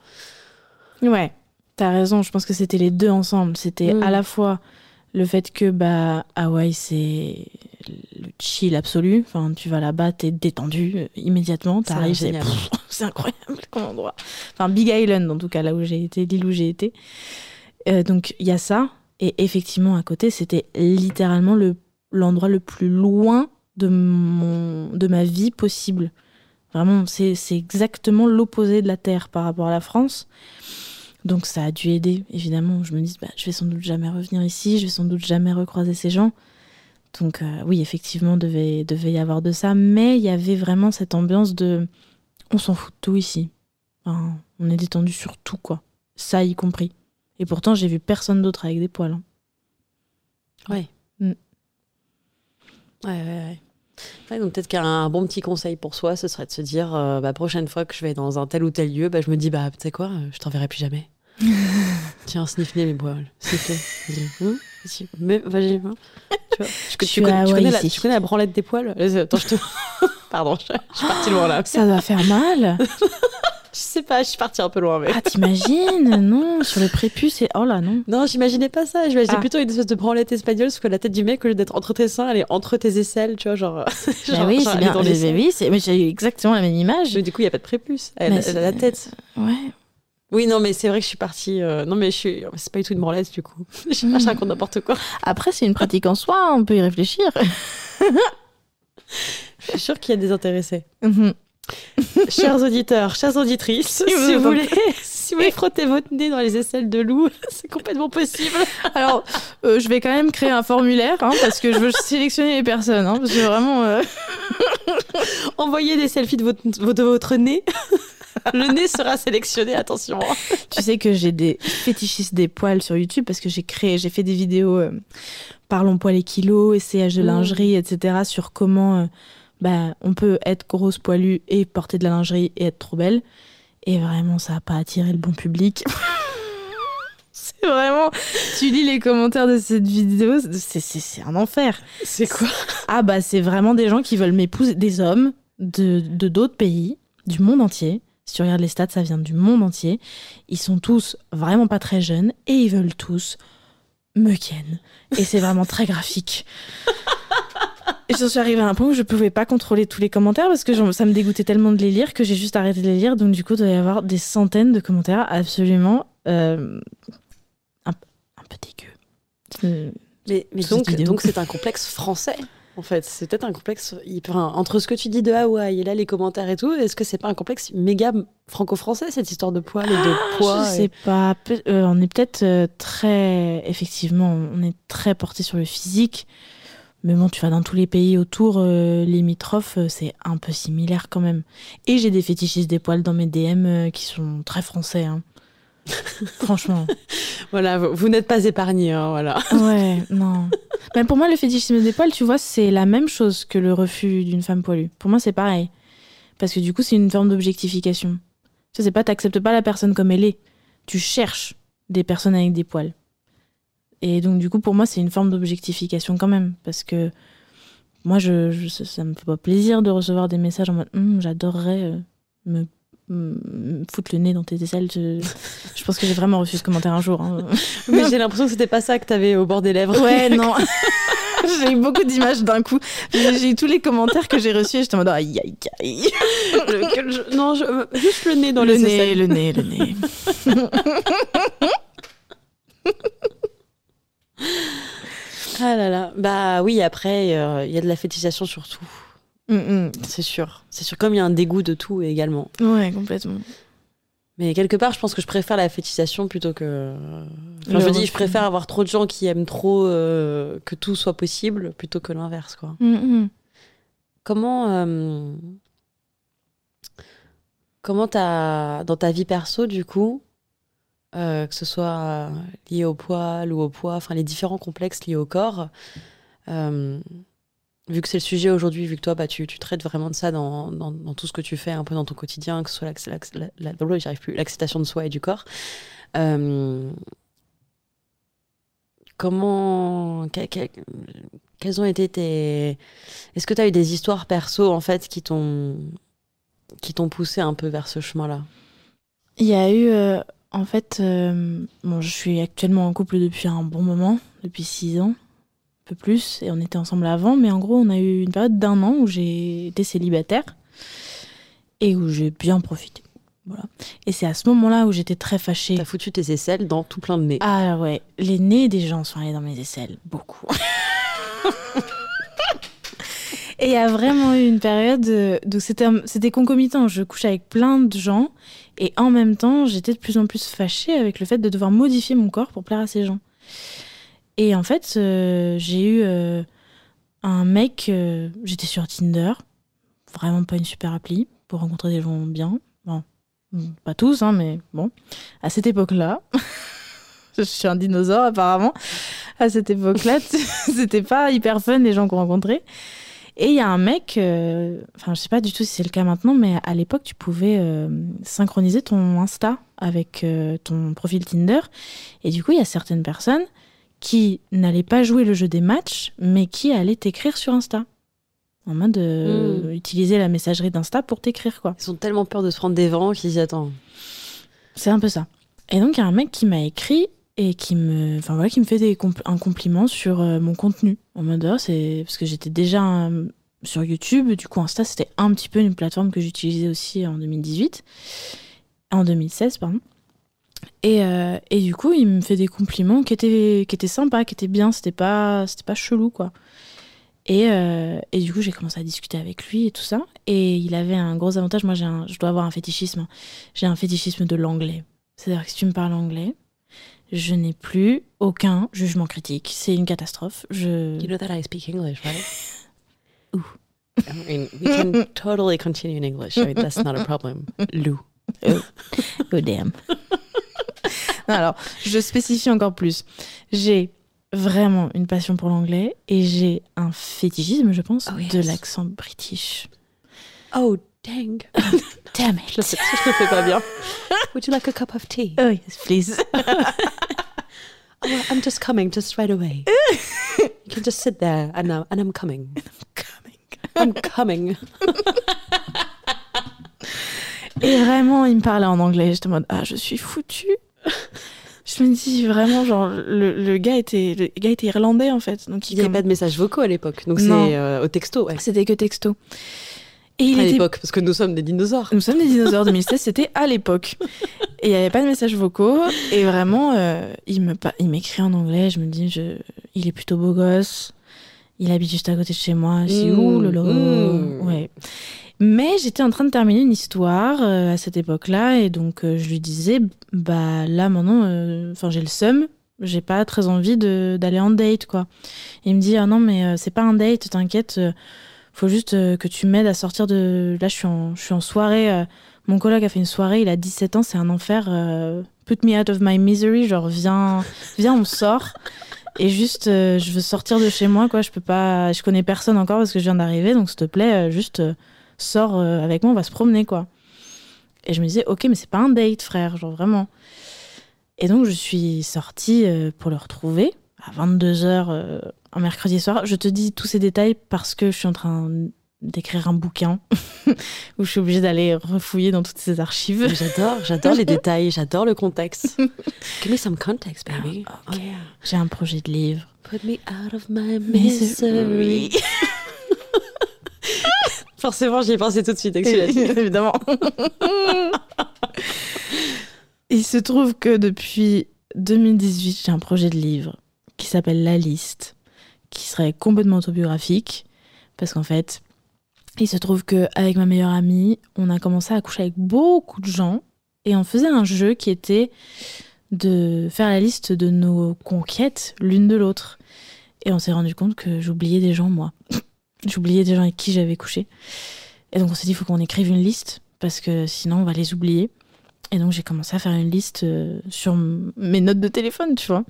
Speaker 4: Ouais, t'as raison. Je pense que c'était les deux ensemble. C'était
Speaker 3: Mm.
Speaker 4: à la fois le fait que bah Hawaï c'est le chill absolu. Enfin, tu vas là-bas, t'es détendu euh, immédiatement. T'arrives, (laughs) c'est incroyable comme endroit. Enfin, Big Island en tout cas là où j'ai été, l'île où j'ai été. Euh, donc il y a ça. Et effectivement à côté, c'était littéralement le l'endroit le plus loin de mon de ma vie possible. Vraiment, c'est exactement l'opposé de la Terre par rapport à la France. Donc ça a dû aider, évidemment. Je me dis, bah, je vais sans doute jamais revenir ici, je vais sans doute jamais recroiser ces gens. Donc euh, oui, effectivement, devait, devait y avoir de ça. Mais il y avait vraiment cette ambiance de, on s'en fout de tout ici. Enfin, on est détendu sur tout, quoi. Ça y compris. Et pourtant, j'ai vu personne d'autre avec des poils. hein.
Speaker 3: Ouais.
Speaker 4: Mm.
Speaker 3: Ouais, ouais, ouais. Ouais, donc peut-être qu'un bon petit conseil pour soi, ce serait de se dire, euh, bah, prochaine fois que je vais dans un tel ou tel lieu, bah, je me dis, bah, tu sais quoi, euh, je t'enverrai plus jamais. (laughs) Tiens, sniffez mes poils, sniffez. Hum, vas-y. Mais vas-y. hein. Tu, vois,
Speaker 4: Je
Speaker 3: tu connais, tu, la,
Speaker 4: ici.
Speaker 3: tu connais la branlette des poils? Attends, je te... (laughs) Pardon, je, je suis partie loin là.
Speaker 4: Ça doit faire mal. (laughs)
Speaker 3: Je sais pas, je suis partie un peu loin, mais...
Speaker 4: Ah, t'imagines? Non, sur le prépuce et... Oh là, non.
Speaker 3: Non, j'imaginais pas ça. J'imaginais
Speaker 4: Ah.
Speaker 3: plutôt une espèce de branlette espagnole, parce que la tête du mec, au lieu d'être entre tes seins, elle est entre tes aisselles, tu vois, genre. (laughs)
Speaker 4: Bah
Speaker 3: genre-
Speaker 4: oui,
Speaker 3: genre,
Speaker 4: c'est bien.
Speaker 3: dans les
Speaker 4: Mais
Speaker 3: seins.
Speaker 4: oui, mais j'ai eu exactement la même image.
Speaker 3: Mais du coup, il n'y a pas de prépuce. Elle, a la tête.
Speaker 4: Ouais.
Speaker 3: Oui, non, mais c'est vrai que je suis partie. euh, Non, mais je suis. C'est pas du tout une branlette, du coup. (laughs) je sais pas, je raconte n'importe quoi.
Speaker 4: Après, c'est une pratique en soi, on peut y réfléchir. (laughs)
Speaker 3: Je suis sûre qu'il y a des intéressés.
Speaker 4: Mhm. (laughs)
Speaker 3: chers auditeurs, chères auditrices, si,
Speaker 4: Si vous
Speaker 3: voulez, (laughs) si vous voulez frotter votre nez dans les aisselles de loup, (laughs) c'est complètement possible.
Speaker 4: Alors, euh, je vais quand même créer un formulaire, hein, parce que je veux sélectionner les personnes, hein, parce que vraiment... euh,
Speaker 3: Envoyez des selfies de votre, de votre nez. Le nez sera sélectionné, attention.
Speaker 4: Tu sais que j'ai des fétichistes des poils sur YouTube, parce que j'ai créé, j'ai fait des vidéos euh, parlons poils et kilos, essayage de
Speaker 3: Mm.
Speaker 4: lingerie, etc., sur comment euh, bah, on peut être grosse, poilue et porter de la lingerie et être trop belle. Et vraiment, ça n'a pas attiré le bon public. (laughs) c'est vraiment... Tu lis les commentaires de cette vidéo, c'est- c'est c'est un enfer.
Speaker 3: C'est quoi?
Speaker 4: Ah bah c'est vraiment des gens qui veulent m'épouser, des hommes de de d'autres pays, du monde entier. Si tu regardes les stats, ça vient du monde entier. Ils sont tous vraiment pas très jeunes et ils veulent tous me ken. Et c'est vraiment très graphique. (laughs) Et j'en suis arrivée à un point où je pouvais pas contrôler tous les commentaires parce que ça me dégoûtait tellement de les lire que j'ai juste arrêté de les lire. Donc du coup, il doit y avoir des centaines de commentaires absolument euh, un, un peu dégueux. Euh,
Speaker 3: Mais, donc, donc c'est un complexe français, en fait. C'est peut-être un complexe. hyper- Entre ce que tu dis de Hawaï et là les commentaires et tout, est-ce que c'est pas un complexe méga franco-français cette histoire de poils et de poids
Speaker 4: Je
Speaker 3: et-
Speaker 4: sais pas. Euh, on est peut-être euh, très. Effectivement, on est très porté sur le physique. Mais bon, tu vas dans tous les pays autour euh, limitrophes, euh, c'est un peu similaire quand même. Et j'ai des fétichistes des poils dans mes DM euh, qui sont très français. hein. (laughs) Franchement.
Speaker 3: Voilà, vous, vous n'êtes pas épargné, hein, voilà.
Speaker 4: Ouais, non. Mais pour moi, le fétichisme des poils, tu vois, c'est la même chose que le refus d'une femme poilue. Pour moi, c'est pareil. Parce que du coup, c'est une forme d'objectification. Ça, c'est pas, t'acceptes pas la personne comme elle est. Tu cherches des personnes avec des poils. Et donc, du coup, pour moi, c'est une forme d'objectification quand même. Parce que moi, je, je- ça, me fait pas plaisir de recevoir des messages en mode Hum, j'adorerais euh, me, foutre le nez dans tes aisselles. Je, je pense que j'ai vraiment reçu ce commentaire un jour. hein. (laughs)
Speaker 3: Mais j'ai l'impression que c'était pas ça que t'avais au bord des lèvres.
Speaker 4: Ouais, (laughs) non. (laughs) j'ai eu beaucoup d'images d'un coup. J'ai eu tous les commentaires que j'ai reçus et j'étais en mode aïe aïe aïe.
Speaker 3: Le- non, je- euh, juste le nez dans
Speaker 4: le
Speaker 3: les
Speaker 4: nez,
Speaker 3: aisselles.
Speaker 4: le nez, le nez.
Speaker 3: Ah là là. Bah oui, après, euh, il y a de la fétichisation sur tout.
Speaker 4: Mm,
Speaker 3: C'est sûr. C'est sûr, comme il y a un dégoût de tout également.
Speaker 4: mm. Ouais, complètement.
Speaker 3: Mais quelque part, je pense que je préfère la fétichisation plutôt que. Enfin, je me dis, je préfère avoir trop de gens qui aiment trop euh, que tout soit possible plutôt que l'inverse, quoi.
Speaker 4: Mm, mm.
Speaker 3: Comment. euh, Comment t'as. Dans ta vie perso, du coup, euh, que ce soit lié au poil ou au poids, enfin, les différents complexes liés au corps, euh, vu que c'est le sujet aujourd'hui, vu que toi, bah, tu, tu traites vraiment de ça dans, dans, tout ce que tu fais, un peu dans ton quotidien, que ce soit plus, l'acceptation de soi et du corps. euh, comment. que- que- quelles ont été tes. Est-ce que tu as eu des histoires perso, en fait, qui t'ont qui t'ont poussé un peu vers ce chemin-là?
Speaker 4: Il y a eu, euh, en fait, euh, bon, je suis actuellement en couple depuis un bon moment, depuis six ans, un peu plus, et on était ensemble avant, mais en gros, on a eu une période d'un an où j'ai été célibataire et où j'ai bien profité. Voilà. Et c'est à ce moment-là où j'étais très fâchée.
Speaker 3: T'as foutu tes aisselles dans tout plein de nez.
Speaker 4: Ah ouais, les nez des gens sont allés dans mes aisselles, beaucoup. (laughs) Et il y a vraiment eu une période euh, où c'était c'était concomitant. Je couchais avec plein de gens et en même temps, j'étais de plus en plus fâchée avec le fait de devoir modifier mon corps pour plaire à ces gens. Et en fait, euh, j'ai eu euh, un mec, euh, j'étais sur Tinder, vraiment pas une super appli pour rencontrer des gens bien. Bon, pas tous, hein, mais bon, à cette époque-là. (laughs) Je suis un dinosaure apparemment. À cette époque-là, (laughs) c'était pas hyper fun les gens qu'on rencontrait. Et il y a un mec, euh, enfin je sais pas du tout si c'est le cas maintenant, mais à l'époque tu pouvais euh, synchroniser ton Insta avec euh, ton profil Tinder. Et du coup il y a certaines personnes qui n'allaient pas jouer le jeu des matchs, mais qui allaient t'écrire sur Insta. En mode euh, utiliser la messagerie d'Insta pour t'écrire quoi.
Speaker 3: Ils ont tellement peur de se prendre des vents qu'ils disent Attends,
Speaker 4: C'est un peu ça. Et donc, il y a un mec qui m'a écrit et qui me, enfin, voilà, qui me fait des un compliment sur euh, mon contenu. En mode, oh, c'est parce que j'étais déjà euh, sur YouTube. Du coup, Insta, c'était un petit peu une plateforme que j'utilisais aussi en 2018. En 2016, pardon. Et, euh, et du coup, il me fait des compliments qui étaient, qui étaient sympas, qui étaient bien. C'était pas, c'était pas chelou, quoi. Et, et du coup, j'ai commencé à discuter avec lui et tout ça. Et il avait un gros avantage. Moi, j'ai je dois avoir un fétichisme. hein. J'ai un fétichisme de l'anglais. C'est-à-dire que si tu me parles anglais, je n'ai plus aucun jugement critique. C'est une catastrophe. Je...
Speaker 3: you know that I speak English, right? (laughs) Ooh. I mean, we can totally continue in English. I mean, that's not a problem. Lou.
Speaker 4: Oh damn. (laughs) Non, alors, je spécifie encore plus. J'ai vraiment une passion pour l'anglais et j'ai un fétichisme, je pense,
Speaker 3: Oh, yes.
Speaker 4: de l'accent british.
Speaker 3: Oh, dang. (laughs)
Speaker 4: Damn
Speaker 3: Je le fais, je le fais pas bien. Would you like a cup of tea?
Speaker 4: Oh yes, please.
Speaker 3: Oh, I'm just coming, just right away. (laughs) you can just sit there, and, now, and I'm coming. I'm coming. (laughs)
Speaker 4: Et vraiment, il me parlait en anglais. J'étais en mode, ah, je suis foutue. Je me dis vraiment, genre, le, le gars était, le gars était irlandais en fait. Donc
Speaker 3: Il n'y avait
Speaker 4: comme-
Speaker 3: pas de messages vocaux à l'époque, donc c'est euh, au texto. Ouais.
Speaker 4: C'était que texto. Et il
Speaker 3: à
Speaker 4: était
Speaker 3: l'époque, parce que nous sommes des dinosaures.
Speaker 4: Nous sommes des dinosaures 2016, c'était à l'époque. Et il n'y avait pas de messages vocaux. Et vraiment, euh, il me pa- il m'écrit en anglais. Je me dis, je, il est plutôt beau gosse. Il habite juste à côté de chez moi. Je dis,
Speaker 3: Mmh,
Speaker 4: ouh là.
Speaker 3: mmh.
Speaker 4: Ouais. Mais j'étais en train de terminer une histoire euh, à cette époque-là. Et donc, euh, je lui disais, bah là, maintenant, enfin, j'ai le seum. j'ai pas très envie d'aller en date, quoi. Il me dit, ah non, mais c'est pas un date, t'inquiète, faut juste euh, que tu m'aides à sortir de. Là, je suis en, soirée. euh, mon collègue a fait une soirée, il a 17 ans, c'est un enfer. euh, put me out of my misery, genre, viens, viens, on sort. Et juste, je veux sortir de chez moi, quoi. Je peux pas. Je connais personne encore parce que je viens d'arriver, donc s'il te plaît, juste sors avec moi, on va se promener, quoi. Et je me disais, ok, mais c'est pas un date, frère, genre vraiment. Et donc, je suis sortie pour le retrouver à 22h un mercredi soir. Je te dis tous ces détails parce que je suis en train d'écrire un bouquin (laughs) où je suis obligée d'aller refouiller dans toutes ces archives.
Speaker 3: J'adore, j'adore les (laughs) détails, j'adore le contexte. (laughs) Give me some context, baby.
Speaker 4: Ah,
Speaker 3: Oh, yeah.
Speaker 4: J'ai un projet de livre.
Speaker 3: Put me out of my misery. Forcément, j'y ai pensé tout de suite.
Speaker 4: Évidemment. Il se trouve que depuis 2018, j'ai un projet de livre qui s'appelle La Liste, qui serait complètement autobiographique, parce qu'en fait, il se trouve que avec ma meilleure amie, on a commencé à coucher avec beaucoup de gens, et on faisait un jeu qui était de faire la liste de nos conquêtes l'une de l'autre. Et on s'est rendu compte que j'oubliais des gens, moi. (laughs) j'oubliais des gens avec qui j'avais couché. Et donc on s'est dit, il faut qu'on écrive une liste, parce que sinon on va les oublier. Et donc j'ai commencé à faire une liste euh, sur mes notes de téléphone, tu vois.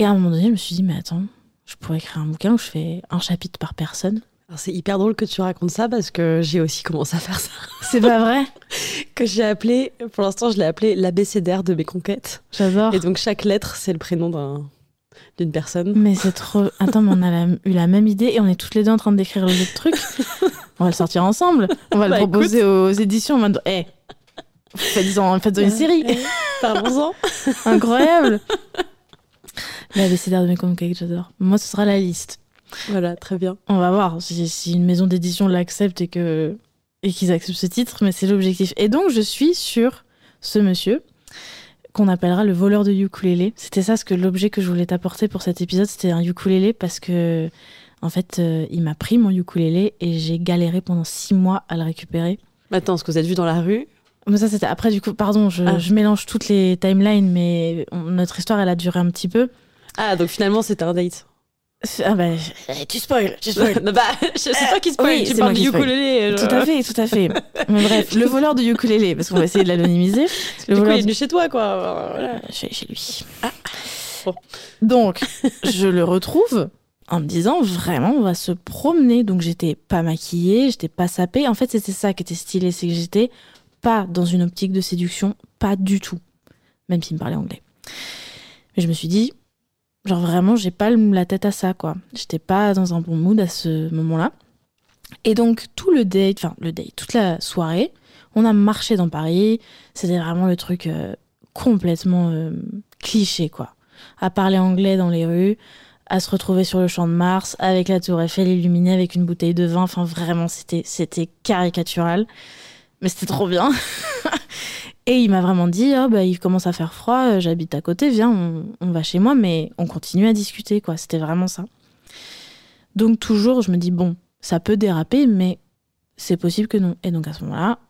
Speaker 4: Et à un moment donné, je me suis dit, mais attends, je pourrais écrire un bouquin où je fais un chapitre par personne.
Speaker 3: Alors, C'est hyper drôle que tu racontes ça parce que j'ai aussi commencé à faire ça. (laughs)
Speaker 4: C'est pas vrai (laughs)
Speaker 3: Que j'ai appelé, pour l'instant, je l'ai appelé l'abécédaire de mes conquêtes.
Speaker 4: J'adore.
Speaker 3: Et donc, chaque lettre, c'est le prénom d'un- d'une personne.
Speaker 4: Mais c'est trop. Attends, mais on a la- eu la même idée et on est toutes les deux en train d'écrire le truc. (laughs) On va le sortir ensemble. On va
Speaker 3: Bah,
Speaker 4: le proposer aux éditions en mode, hé, faites-en faites-en une série.
Speaker 3: Eh, Parlons-en.
Speaker 4: Incroyable. L'abécédaire de mes conquêtes, j'adore. Moi, ce sera la liste.
Speaker 3: Voilà, très bien.
Speaker 4: On va voir si, si une maison d'édition l'accepte et que et qu'ils acceptent ce titre, mais c'est l'objectif. Et donc, je suis sur ce monsieur qu'on appellera le voleur de ukulélé. C'était ça ce que l'objet que je voulais t'apporter pour cet épisode, c'était un ukulélé parce que en fait, euh, il m'a pris mon ukulélé et j'ai galéré pendant six mois à le récupérer.
Speaker 3: Attends, ce que vous êtes vu dans la rue,
Speaker 4: Mais ça, c'était après, du coup, pardon, je,
Speaker 3: Ah.
Speaker 4: je mélange toutes les timelines, mais on- notre histoire, elle a duré un petit peu.
Speaker 3: Ah, donc finalement, c'était un date.
Speaker 4: Ah bah, tu spoil, tu spoil. (laughs)
Speaker 3: bah, je sais pas qui spoil,
Speaker 4: oui,
Speaker 3: tu parles du ukulélé.
Speaker 4: Tout à fait, tout à fait. Mais bref, le voleur de ukulélé, parce qu'on va essayer de l'anonymiser. (laughs)
Speaker 3: Du coup, il est venu chez toi, quoi. Voilà.
Speaker 4: Euh, Je suis allée chez lui.
Speaker 3: Bon.
Speaker 4: Donc, (laughs) je le retrouve en me disant vraiment, on va se promener. Donc, j'étais pas maquillée, j'étais pas sapée. En fait, c'était ça qui était stylé, c'est que j'étais pas dans une optique de séduction, pas du tout. Même s'il me parlait anglais. Mais je me suis dit, genre vraiment, j'ai pas la tête à ça, quoi. J'étais pas dans un bon mood à ce moment-là. Et donc, tout le date, enfin, le date, toute la soirée, on a marché dans Paris. C'était vraiment le truc euh, complètement euh, cliché, quoi. À parler anglais dans les rues, à se retrouver sur le champ de Mars, avec la tour Eiffel illuminée, avec une bouteille de vin. Enfin, vraiment, c'était caricatural. Mais c'était trop bien. (laughs) Et il m'a vraiment dit, oh, bah, il commence à faire froid, euh, j'habite à côté, viens, on, va chez moi, mais on continue à discuter, quoi. C'était vraiment ça. Donc, toujours, je me dis, bon, ça peut déraper, mais c'est possible que non. Et donc, à ce moment-là,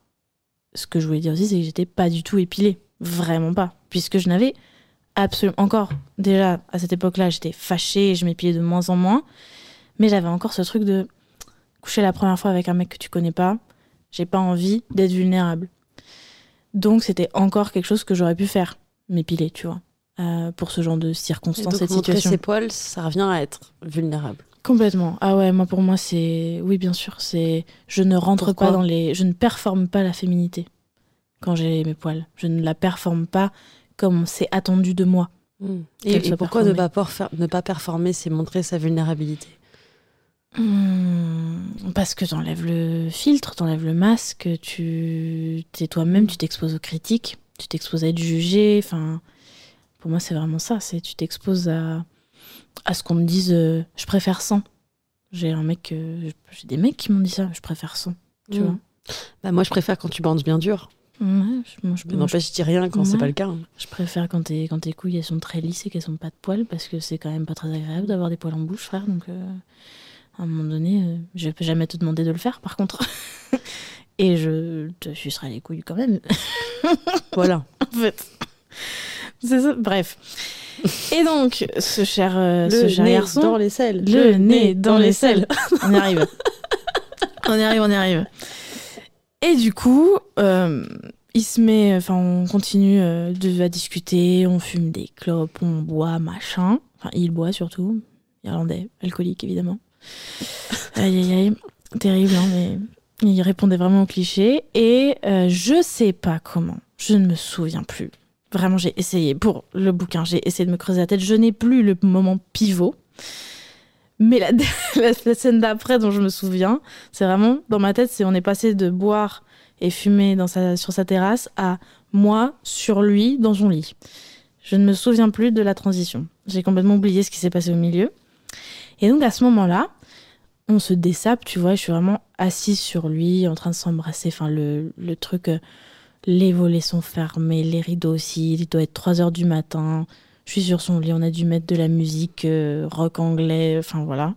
Speaker 4: ce que je voulais dire aussi, c'est que j'étais pas du tout épilée. Vraiment pas. Puisque je n'avais absolument. Encore, déjà, à cette époque-là, j'étais fâchée et je m'épilais de moins en moins. Mais j'avais encore ce truc de coucher la première fois avec un mec que tu connais pas. J'ai pas envie d'être vulnérable. Donc, c'était encore quelque chose que j'aurais pu faire. M'épiler, tu vois. euh, pour ce genre de circonstances
Speaker 3: donc,
Speaker 4: et de
Speaker 3: montrer
Speaker 4: situations.
Speaker 3: ses poils, ça revient à être vulnérable.
Speaker 4: Complètement. Ah ouais, moi pour moi c'est oui bien sûr, c'est je ne rentre
Speaker 3: Pourquoi
Speaker 4: pas dans les je ne performe pas la féminité quand j'ai mes poils. Je ne la performe pas comme c'est attendu de moi.
Speaker 3: Hmm. Et, et pourquoi ne pas, ne pas performer, c'est montrer sa vulnérabilité?
Speaker 4: Hmm, parce que t'enlèves le filtre, t'enlèves le masque, tu t'es toi-même, tu t'exposes aux critiques, tu t'exposes à être jugé. Enfin, pour moi c'est vraiment ça, c'est tu t'exposes à à ce qu'on me dise euh, je préfère sans. J'ai un mec, euh, j'ai des mecs qui m'ont dit ça, je préfère sans. Tu
Speaker 3: Hmm.
Speaker 4: vois.
Speaker 3: Bah, moi, je préfère quand tu bandes bien dur.
Speaker 4: Ouais, je, moi, je,
Speaker 3: Mais
Speaker 4: moi, je-
Speaker 3: n'empêche, je dis rien quand c'est
Speaker 4: Ouais.
Speaker 3: pas le cas. hein.
Speaker 4: je préfère quand, tes- quand tes couilles elles sont très lisses et qu'elles sont pas de poils parce que c'est quand même pas très agréable d'avoir des poils en bouche, frère. Donc euh, à un moment donné, euh, je peux jamais te demander de le faire par contre. (laughs) et je te sucerai les couilles quand même, (laughs)
Speaker 3: Voilà.
Speaker 4: en fait. C'est ça. Bref. Et donc, ce cher, euh,
Speaker 3: Le
Speaker 4: ce cher
Speaker 3: nez
Speaker 4: garçon.
Speaker 3: dans les selles.
Speaker 4: Le nez dans les selles. (laughs) on y arrive. on y arrive, on y arrive. Et du coup, euh, il se met, enfin, on continue euh, de, à discuter, on fume des clopes, on boit, machin. Enfin, il boit surtout. Irlandais, alcoolique évidemment. Aïe aïe aïe, terrible, hein, mais il répondait vraiment au cliché. Et euh, je sais pas comment, je ne me souviens plus. Vraiment, j'ai essayé pour le bouquin, j'ai essayé de me creuser la tête. Je n'ai plus le moment pivot. Mais la, (laughs) scène d'après dont je me souviens, c'est vraiment dans ma tête, c'est on est passé de boire et fumer sur sa terrasse à moi sur lui dans son lit. Je ne me souviens plus de la transition. J'ai complètement oublié ce qui s'est passé au milieu. Et donc à ce moment-là, on se dessape, tu vois, je suis vraiment assise sur lui, en train de s'embrasser. Enfin, le, le truc, euh, les volets sont fermés, les rideaux aussi. Il doit être 3 heures du matin. Je suis sur son lit, on a dû mettre de la musique euh, rock anglais, enfin voilà.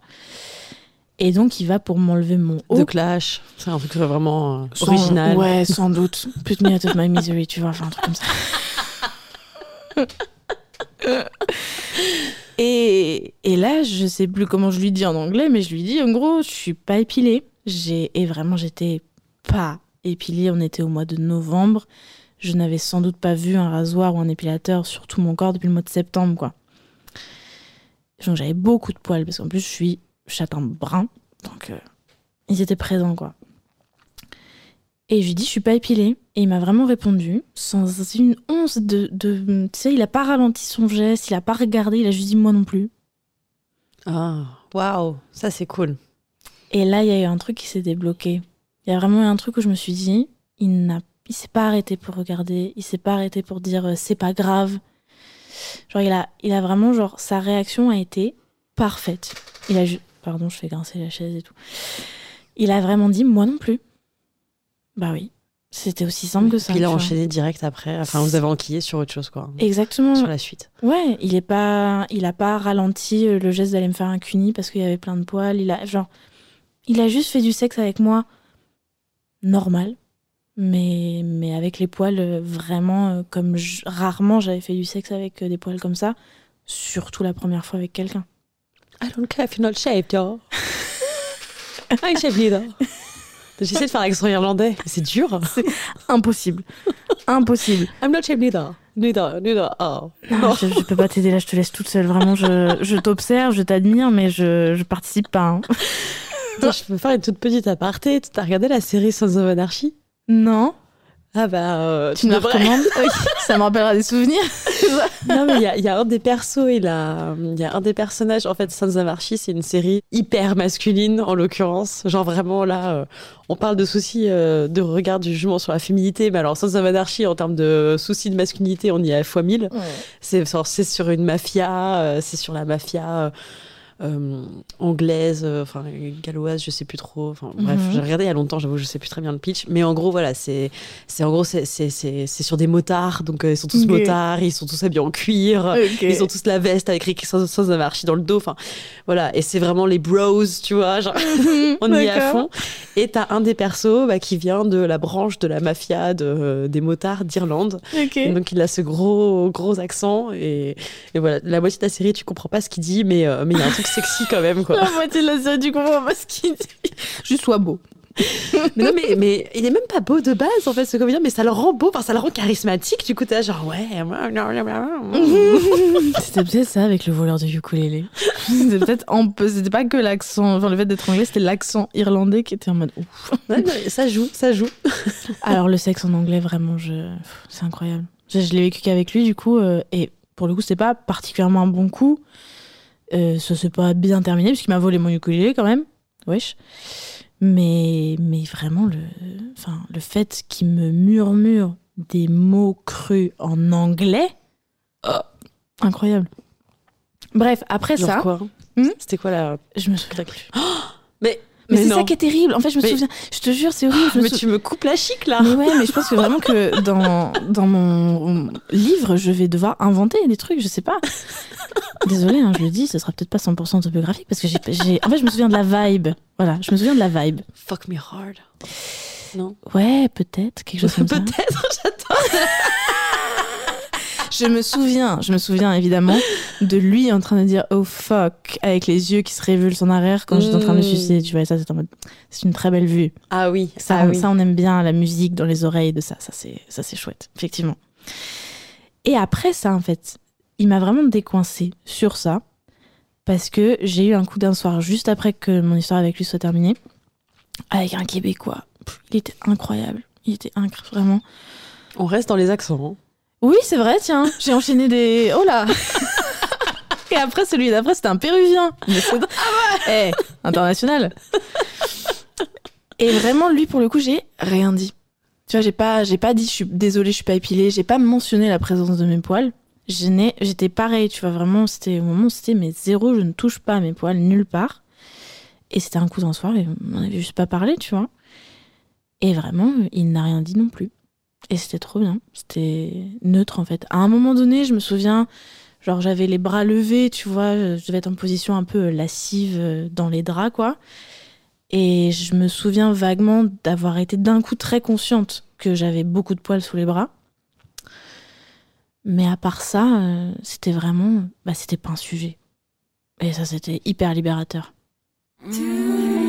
Speaker 4: Et donc il va pour m'enlever mon haut.
Speaker 3: De Clash. C'est un truc vraiment euh,
Speaker 4: Sans-
Speaker 3: original.
Speaker 4: Ouais, (laughs) sans doute. Put me out of my misery, tu vois, enfin un truc comme ça. (laughs) et, là, je sais plus comment je lui dis en anglais, mais je lui dis en gros, je suis pas épilée. J'ai, et vraiment, j'étais pas épilée. On était au mois de novembre. Je n'avais sans doute pas vu un rasoir ou un épilateur sur tout mon corps depuis le mois de septembre, quoi. Donc j'avais beaucoup de poils, parce qu'en plus, je suis châtain brun. Donc euh, ils étaient présents, quoi. Et je lui dis, je suis pas épilée. Et il m'a vraiment répondu, sans une once de. de tu sais, il a pas ralenti son geste, il a pas regardé, il a juste dit moi non plus.
Speaker 3: Ah, waouh, ça c'est cool.
Speaker 4: Et là, il y a eu un truc qui s'est débloqué. Il y a vraiment eu un truc où je me suis dit, il n'a, il s'est pas arrêté pour regarder, il s'est pas arrêté pour dire euh, c'est pas grave. Genre, il a, il a vraiment, genre, sa réaction a été parfaite. Il a ju- pardon, je fais grincer la chaise et tout. Il a vraiment dit moi non plus. Bah oui, c'était aussi simple que ça.
Speaker 3: Puis il a enchaîné direct après. Enfin, vous avez enquillé sur autre chose, quoi.
Speaker 4: Exactement.
Speaker 3: Sur la suite.
Speaker 4: Ouais, il est pas, il a pas ralenti euh, le geste d'aller me faire un cuni parce qu'il y avait plein de poils. Il a, genre, il a juste fait du sexe avec moi normal, mais mais avec les poils euh, vraiment euh, comme je- rarement j'avais fait du sexe avec des poils comme ça, surtout la première fois avec quelqu'un.
Speaker 3: I don't care if you're not shaved, yo. (laughs) I shave neither. (laughs) J'essaie de faire l'accent irlandais. C'est dur.
Speaker 4: Impossible, impossible.
Speaker 3: I'm not shaved neither. Neither, neither. Oh.
Speaker 4: Non, je, je peux pas t'aider là, je te laisse toute seule. Vraiment, je, je t'observe, je t'admire, mais je, je participe pas. hein.
Speaker 3: Attends, je peux faire une toute petite aparté. Tu as regardé la série Sons of Anarchy?
Speaker 4: Non,
Speaker 3: Ah bah, euh,
Speaker 4: tu me recommandes (laughs) Oui, Ça me rappellera des souvenirs. (laughs)
Speaker 3: Non, mais il y y a un des persos, il, a, il y a un des personnages. En fait, Sons of Anarchy, c'est une série hyper masculine, en l'occurrence. Genre vraiment, là, euh, on parle de soucis euh, de regard du jugement sur la féminité. Mais alors, Sons of Anarchy, en termes de soucis de masculinité, on y est à fois mille. C'est sur, c'est sur une mafia, euh, c'est sur la mafia euh, anglaise, euh, enfin galloise, je sais plus trop. Enfin bref,
Speaker 4: Mhm.
Speaker 3: j'ai regardé il y a longtemps, j'avoue, je sais plus très bien le pitch. Mais en gros, voilà, c'est, c'est en gros, c'est, c'est, c'est, c'est sur des motards, donc euh, ils sont tous motards, ils sont tous habillés en cuir. Ils ont tous la veste avec écrit of Anarchy dans le dos. Enfin, voilà. Et c'est vraiment les bros, tu vois. Genre, (laughs) on y est à fond. Et t'as un des persos bah, qui vient de la branche de la mafia de, euh, des motards d'Irlande.
Speaker 4: Ok.
Speaker 3: Et donc il a ce gros gros accent et, et voilà la moitié de la série tu comprends pas ce qu'il dit mais euh, mais il y a un truc sexy quand même quoi. (laughs)
Speaker 4: La moitié de la série, tu comprends pas ce qu'il dit. Juste sois beau.
Speaker 3: Mais non mais mais il est même pas beau de base en fait ce comédien mais ça le rend beau, enfin ça le rend charismatique. Du coup t'es là genre ouais. (laughs)
Speaker 4: C'était peut-être ça avec le voleur de ukulélé. C'était peut-être un peu. C'était pas que l'accent. Enfin, le fait d'être anglais, c'était l'accent irlandais qui était en mode ouf.
Speaker 3: Ouais, non, ça joue ça joue. (laughs)
Speaker 4: Alors, le sexe en anglais, vraiment, je... c'est incroyable. Je, je l'ai vécu qu'avec lui, du coup. euh, et pour le coup, c'était pas particulièrement un bon coup. Euh, ça s'est pas bien terminé, puisqu'il m'a volé mon ukulélé quand même. Wesh. Mais, mais vraiment, le, enfin, le fait qu'il me murmure des mots crus en anglais. oh, incroyable. Bref, après
Speaker 3: Genre
Speaker 4: ça,
Speaker 3: quoi?
Speaker 4: Hmm?
Speaker 3: C'était quoi la
Speaker 4: je me souviens plus. (gasps)
Speaker 3: Mais
Speaker 4: Mais, c'est ça qui est terrible. En fait, je me
Speaker 3: Mais-
Speaker 4: souviens. Je te jure, c'est horrible.
Speaker 3: mais
Speaker 4: sou-
Speaker 3: tu me coupes la chic là.
Speaker 4: mais ouais, mais je pense que vraiment que (laughs) dans, dans mon livre, je vais devoir inventer des trucs, je sais pas. Désolée, hein, je le dis, ce sera peut-être pas 100% autobiographique parce que j'ai, j'ai- En fait, je me souviens de la vibe. Voilà, je me souviens de la vibe.
Speaker 3: Fuck me hard. Non.
Speaker 4: Ouais, peut-être, quelque chose comme ça. (laughs)
Speaker 3: Peut-être. J'attends.
Speaker 4: Je me souviens, je me souviens évidemment de lui en train de dire oh fuck avec les yeux qui se révulsent en arrière quand j'étais en train de me
Speaker 3: Mm.
Speaker 4: suicider. Tu vois, ça c'est en mode, c'est une très belle vue.
Speaker 3: Ah oui,
Speaker 4: Ça,
Speaker 3: ah
Speaker 4: on,
Speaker 3: oui.
Speaker 4: ça, on aime bien la musique dans les oreilles de ça. Ça, c'est, ça, c'est chouette, effectivement. Et après ça, en fait, il m'a vraiment décoincé sur ça. Parce que j'ai eu un coup d'un soir juste après que mon histoire avec lui soit terminée. Avec un Québécois. Pff, Il était incroyable. Il était incroyable, vraiment.
Speaker 3: On reste dans les accents.
Speaker 4: Oui, c'est vrai, tiens. J'ai enchaîné des. (laughs) Oh là Et après, celui d'après, c'était un Péruvien. Mais c'est- Eh, international. Et vraiment, lui, pour le coup, j'ai rien dit. Tu vois, j'ai pas, j'ai pas dit, je suis désolée, je suis pas épilée. J'ai pas mentionné la présence de mes poils. Je n'ai- J'étais pareil, tu vois, vraiment, c'était au moment où c'était, mais zéro, je ne touche pas à mes poils nulle part. Et c'était un coup d'un soir, et on n'en avait juste pas parlé, tu vois. Et vraiment, il n'a rien dit non plus. Et c'était trop bien. C'était neutre en fait. À un moment donné, je me souviens, genre j'avais les bras levés, tu vois, je devais être en position un peu lascive euh, dans les draps, quoi. Et je me souviens vaguement d'avoir été d'un coup très consciente que j'avais beaucoup de poils sous les bras. Mais à part ça, euh, c'était vraiment. Bah, c'était pas un sujet. Et ça, c'était hyper libérateur.
Speaker 3: Mm.